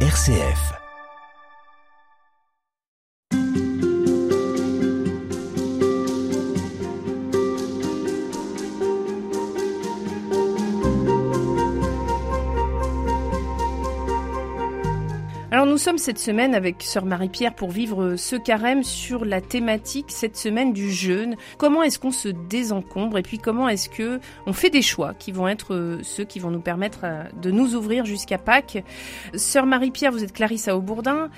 RCF. Nous sommes cette semaine avec sœur Marie-Pierre pour vivre ce carême sur la thématique cette semaine du jeûne. Comment est-ce qu'on se désencombre et puis comment est-ce que on fait des choix qui vont être euh, ceux qui vont nous permettre euh, de nous ouvrir jusqu'à Pâques? Sœur Marie-Pierre, vous êtes Clarissa Aubourdin.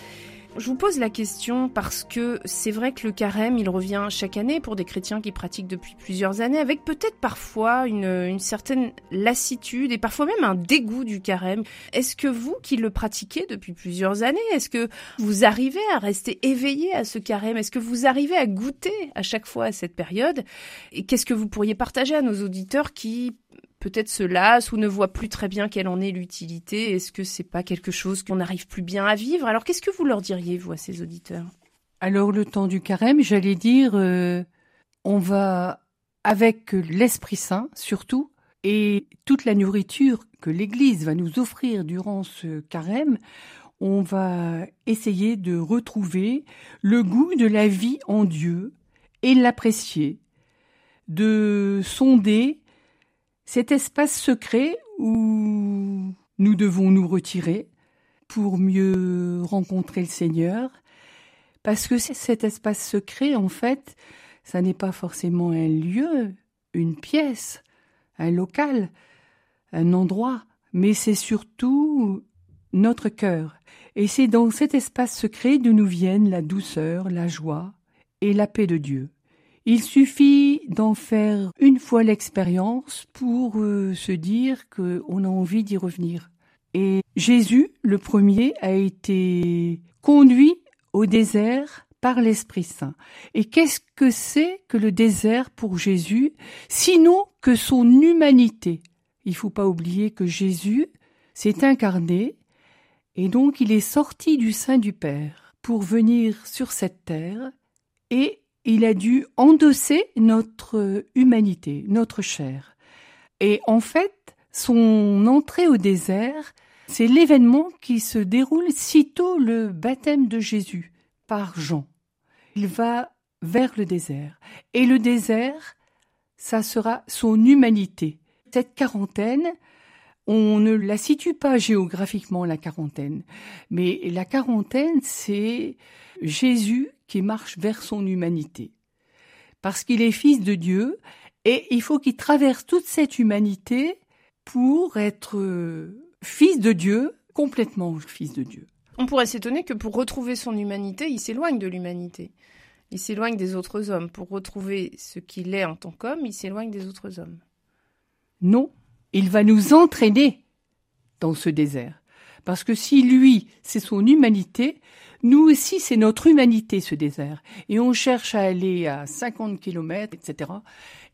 Je vous pose la question parce que c'est vrai que le carême, il revient chaque année pour des chrétiens qui pratiquent depuis plusieurs années, avec peut-être parfois une, certaine lassitude et parfois même un dégoût du carême. Est-ce que vous qui le pratiquez depuis plusieurs années, est-ce que vous arrivez à rester éveillé à ce carême? Est-ce que vous arrivez à goûter à chaque fois à cette période? Et qu'est-ce que vous pourriez partager à nos auditeurs qui peut-être se lasse ou ne voit plus très bien quelle en est l'utilité. Est-ce que c'est pas quelque chose qu'on n'arrive plus bien à vivre? Alors qu'est-ce que vous leur diriez, vous, à ces auditeurs? Alors le temps du carême, j'allais dire, euh, on va avec l'Esprit Saint surtout, et toute la nourriture que l'Église va nous offrir durant ce carême, on va essayer de retrouver le goût de la vie en Dieu et l'apprécier, de sonder cet espace secret où nous devons nous retirer pour mieux rencontrer le Seigneur, parce que cet espace secret, en fait, ça n'est pas forcément un lieu, une pièce, un local, un endroit, mais c'est surtout notre cœur. Et c'est dans cet espace secret d'où nous viennent la douceur, la joie et la paix de Dieu. Il suffit d'en faire une fois l'expérience pour euh, se dire qu'on a envie d'y revenir. Et Jésus, le premier, a été conduit au désert par l'Esprit Saint. Et qu'est-ce que c'est que le désert pour Jésus, sinon que son humanité Il faut pas oublier que Jésus s'est incarné et donc il est sorti du sein du Père pour venir sur cette terre et il a dû endosser notre humanité, notre chair. Et en fait, son entrée au désert, c'est l'événement qui se déroule sitôt le baptême de Jésus par Jean. Il va vers le désert. Et le désert, ça sera son humanité. Cette quarantaine, on ne la situe pas géographiquement, la quarantaine. Mais la quarantaine, c'est Jésus qui marche vers son humanité. Parce qu'il est fils de Dieu et il faut qu'il traverse toute cette humanité pour être euh, fils de Dieu, complètement fils de Dieu. On pourrait s'étonner que pour retrouver son humanité, il s'éloigne de l'humanité. Il s'éloigne des autres hommes. Pour retrouver ce qu'il est en tant qu'homme, il s'éloigne des autres hommes. Non, il va nous entraîner dans ce désert. Parce que si lui, c'est son humanité, nous aussi, c'est notre humanité, ce désert. Et on cherche à aller à 50 kilomètres, etc.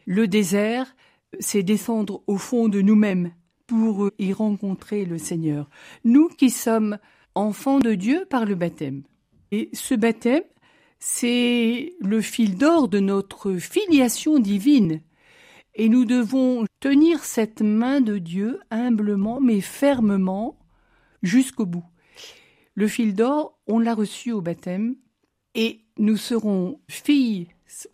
Le désert, c'est descendre au fond de nous-mêmes pour y rencontrer le Seigneur. Nous qui sommes enfants de Dieu par le baptême. Et ce baptême, c'est le fil d'or de notre filiation divine. Et nous devons tenir cette main de Dieu humblement mais fermement jusqu'au bout. Le fil d'or, on l'a reçu au baptême et nous serons filles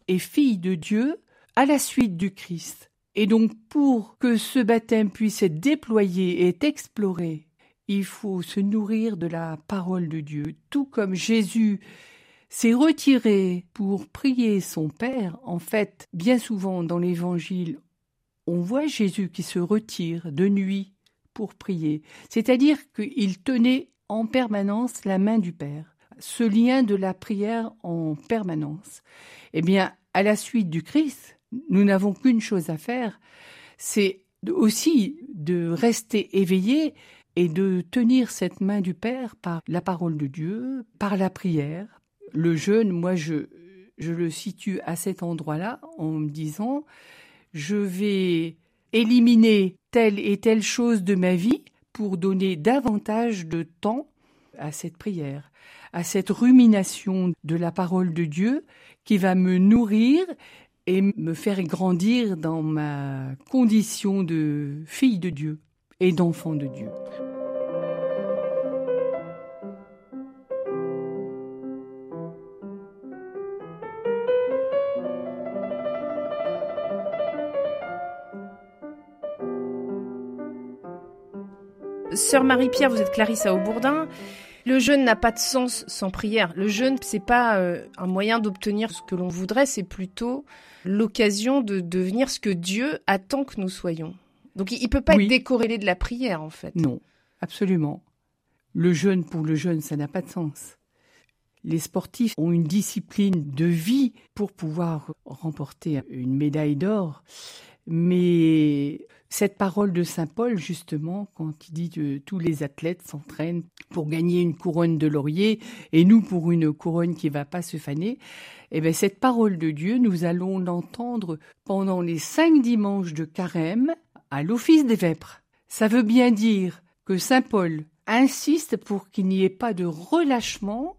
et filles de Dieu à la suite du Christ. Et donc pour que ce baptême puisse être déployé et exploré, il faut se nourrir de la parole de Dieu, tout comme Jésus s'est retiré pour prier son Père. En fait, bien souvent dans l'Évangile, on voit Jésus qui se retire de nuit pour prier, c'est-à-dire qu'il tenait en permanence la main du Père, ce lien de la prière en permanence. Eh bien, à la suite du Christ, nous n'avons qu'une chose à faire, c'est aussi de rester éveillé et de tenir cette main du Père par la parole de Dieu, par la prière. Le jeûne, moi, je, je le situe à cet endroit-là en me disant, je vais éliminer telle et telle chose de ma vie pour donner davantage de temps à cette prière, à cette rumination de la parole de Dieu qui va me nourrir et me faire grandir dans ma condition de fille de Dieu et d'enfant de Dieu. Sœur Marie-Pierre, vous êtes Clarisse Aubourdin. Le jeûne n'a pas de sens sans prière. Le jeûne, c'est pas euh, un moyen d'obtenir ce que l'on voudrait, c'est plutôt l'occasion de devenir ce que Dieu attend que nous soyons. Donc il, ne peut pas être décorrélé de la prière en fait. Non, absolument. Le jeûne pour le jeûne, ça n'a pas de sens. Les sportifs ont une discipline de vie pour pouvoir remporter une médaille d'or. Mais cette parole de Saint Paul, justement, quand il dit que tous les athlètes s'entraînent pour gagner une couronne de laurier et nous pour une couronne qui ne va pas se faner, eh bien, cette parole de Dieu, nous allons l'entendre pendant les cinq dimanches de carême à l'office des vêpres. Ça veut bien dire que Saint Paul insiste pour qu'il n'y ait pas de relâchement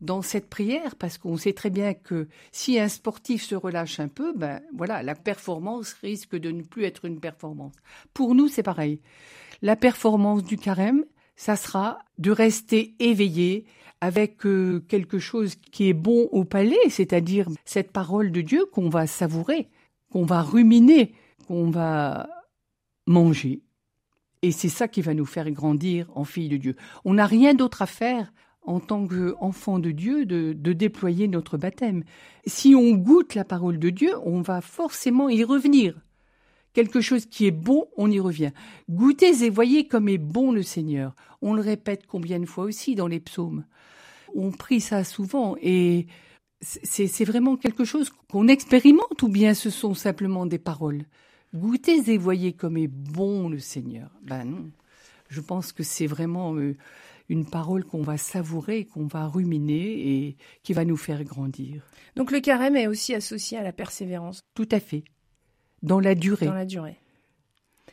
dans cette prière parce qu'on sait très bien que si un sportif se relâche un peu, ben voilà, la performance risque de ne plus être une performance. Pour nous, c'est pareil. La performance du carême, ça sera de rester éveillé avec euh, quelque chose qui est bon au palais, c'est-à-dire cette parole de Dieu qu'on va savourer, qu'on va ruminer, qu'on va manger. Et c'est ça qui va nous faire grandir en fille de Dieu. On n'a rien d'autre à faire en tant qu'enfant de Dieu, de, déployer notre baptême. Si on goûte la parole de Dieu, on va forcément y revenir. Quelque chose qui est bon, on y revient. Goûtez et voyez comme est bon le Seigneur. On le répète combien de fois aussi dans les psaumes. On prie ça souvent et c'est vraiment quelque chose qu'on expérimente ou bien ce sont simplement des paroles? Goûtez et voyez comme est bon le Seigneur. Ben non. Je pense que c'est vraiment euh, une parole qu'on va savourer, qu'on va ruminer et qui va nous faire grandir. Donc le carême est aussi associé à la persévérance. Tout à fait. Dans la durée. Dans la durée.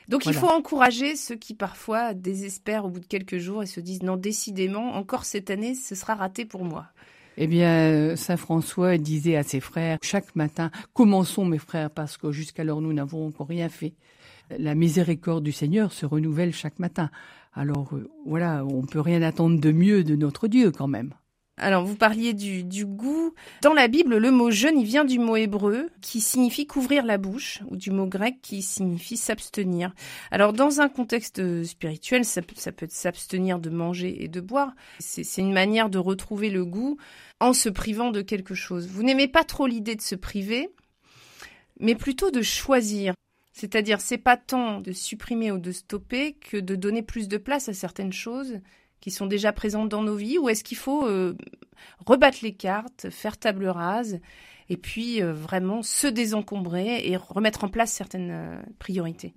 Donc il faut encourager ceux qui parfois désespèrent au bout de quelques jours et se disent non, décidément, encore cette année, ce sera raté pour moi. Eh bien, Saint François disait à ses frères, chaque matin, commençons mes frères, parce que jusqu'alors nous n'avons encore rien fait. La miséricorde du Seigneur se renouvelle chaque matin. Alors euh, voilà, on peut rien attendre de mieux de notre Dieu quand même. Alors, vous parliez du, du, goût. Dans la Bible, le mot jeûne, il vient du mot hébreu qui signifie couvrir la bouche, ou du mot grec qui signifie s'abstenir. Alors, dans un contexte spirituel, ça ça peut être s'abstenir de manger et de boire. C'est une manière de retrouver le goût en se privant de quelque chose. Vous n'aimez pas trop l'idée de se priver, mais plutôt de choisir. C'est-à-dire, c'est pas tant de supprimer ou de stopper que de donner plus de place à certaines choses qui sont déjà présentes dans nos vies, ou est-ce qu'il faut euh, rebattre les cartes, faire table rase, et puis euh, vraiment se désencombrer et remettre en place certaines euh, priorités?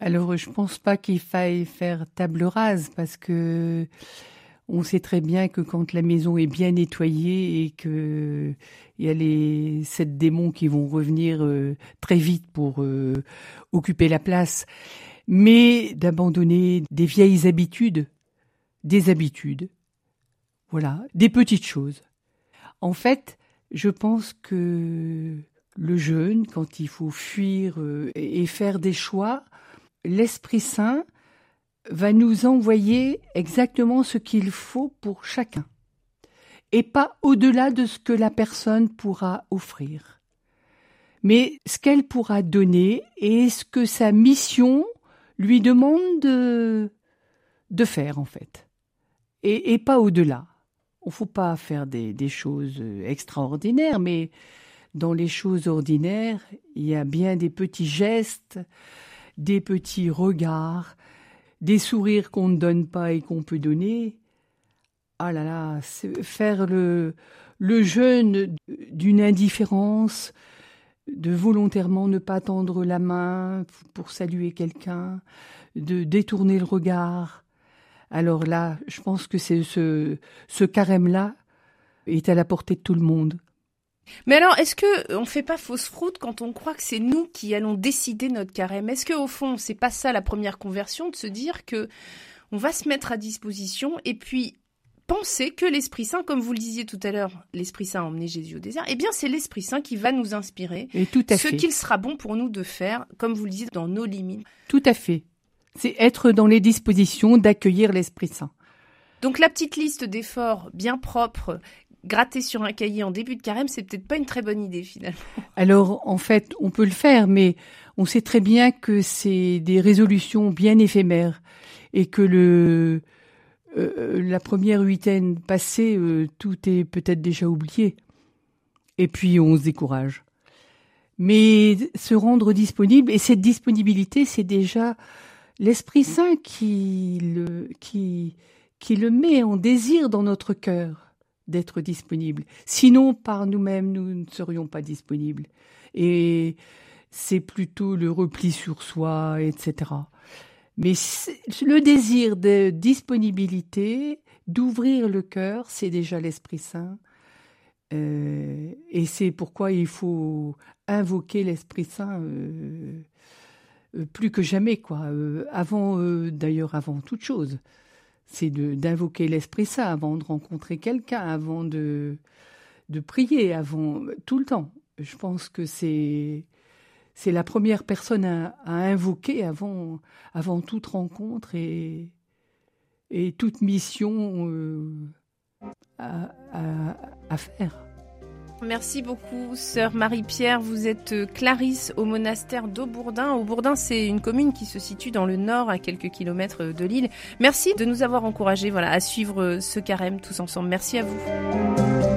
Alors, je pense pas qu'il faille faire table rase parce que on sait très bien que quand la maison est bien nettoyée et que il y a les sept démons qui vont revenir euh, très vite pour euh, occuper la place, mais d'abandonner des vieilles habitudes, des habitudes, voilà, des petites choses. En fait, je pense que le jeûne, quand il faut fuir euh, et faire des choix, l'Esprit Saint va nous envoyer exactement ce qu'il faut pour chacun, et pas au-delà de ce que la personne pourra offrir, mais ce qu'elle pourra donner et ce que sa mission lui demande de, faire en fait, et, pas au-delà. Il ne faut pas faire des, des choses extraordinaires, mais dans les choses ordinaires, il y a bien des petits gestes, des petits regards, des sourires qu'on ne donne pas et qu'on peut donner. Ah là là, faire le, le jeûne d'une indifférence, de volontairement ne pas tendre la main pour saluer quelqu'un, de détourner le regard. Alors là, je pense que c'est ce, ce carême-là est à la portée de tout le monde. Mais alors, est-ce que euh, on fait pas fausse route quand on croit que c'est nous qui allons décider notre carême? Est-ce que au fond, c'est pas ça la première conversion de se dire que on va se mettre à disposition et puis penser que l'Esprit Saint, comme vous le disiez tout à l'heure, l'Esprit Saint a emmené Jésus au désert, eh bien c'est l'Esprit Saint qui va nous inspirer et tout à ce qu'il sera bon pour nous de faire, comme vous le disiez, dans nos limites. Tout à fait. C'est être dans les dispositions d'accueillir l'Esprit Saint. Donc la petite liste d'efforts bien propres gratter sur un cahier en début de carême, c'est peut-être pas une très bonne idée finalement. Alors en fait, on peut le faire, mais on sait très bien que c'est des résolutions bien éphémères et que le euh, la première huitaine passée, euh, tout est peut-être déjà oublié. Et puis on se décourage. Mais se rendre disponible, et cette disponibilité, c'est déjà l'Esprit Saint qui le, qui, qui le met en désir dans notre cœur d'être disponible. Sinon, par nous-mêmes, nous ne serions pas disponibles. Et c'est plutôt le repli sur soi, etc. Mais le désir de disponibilité, d'ouvrir le cœur, c'est déjà l'Esprit Saint. Euh, et c'est pourquoi il faut invoquer l'Esprit Saint euh, euh, plus que jamais, quoi. avant, d'ailleurs, avant toute chose, c'est d'invoquer l'Esprit Saint avant de rencontrer quelqu'un, avant de de prier, avant tout le temps. Je pense que c'est c'est la première personne à, invoquer avant, avant toute rencontre et, et toute mission euh, à, à, faire. Merci beaucoup, sœur Marie-Pierre. Vous êtes euh, Clarisse au monastère d'Aubourdin. Aubourdin, c'est une commune qui se situe dans le nord, à quelques kilomètres de l'île. Merci de nous avoir encouragés voilà, à suivre ce carême tous ensemble. Merci à vous.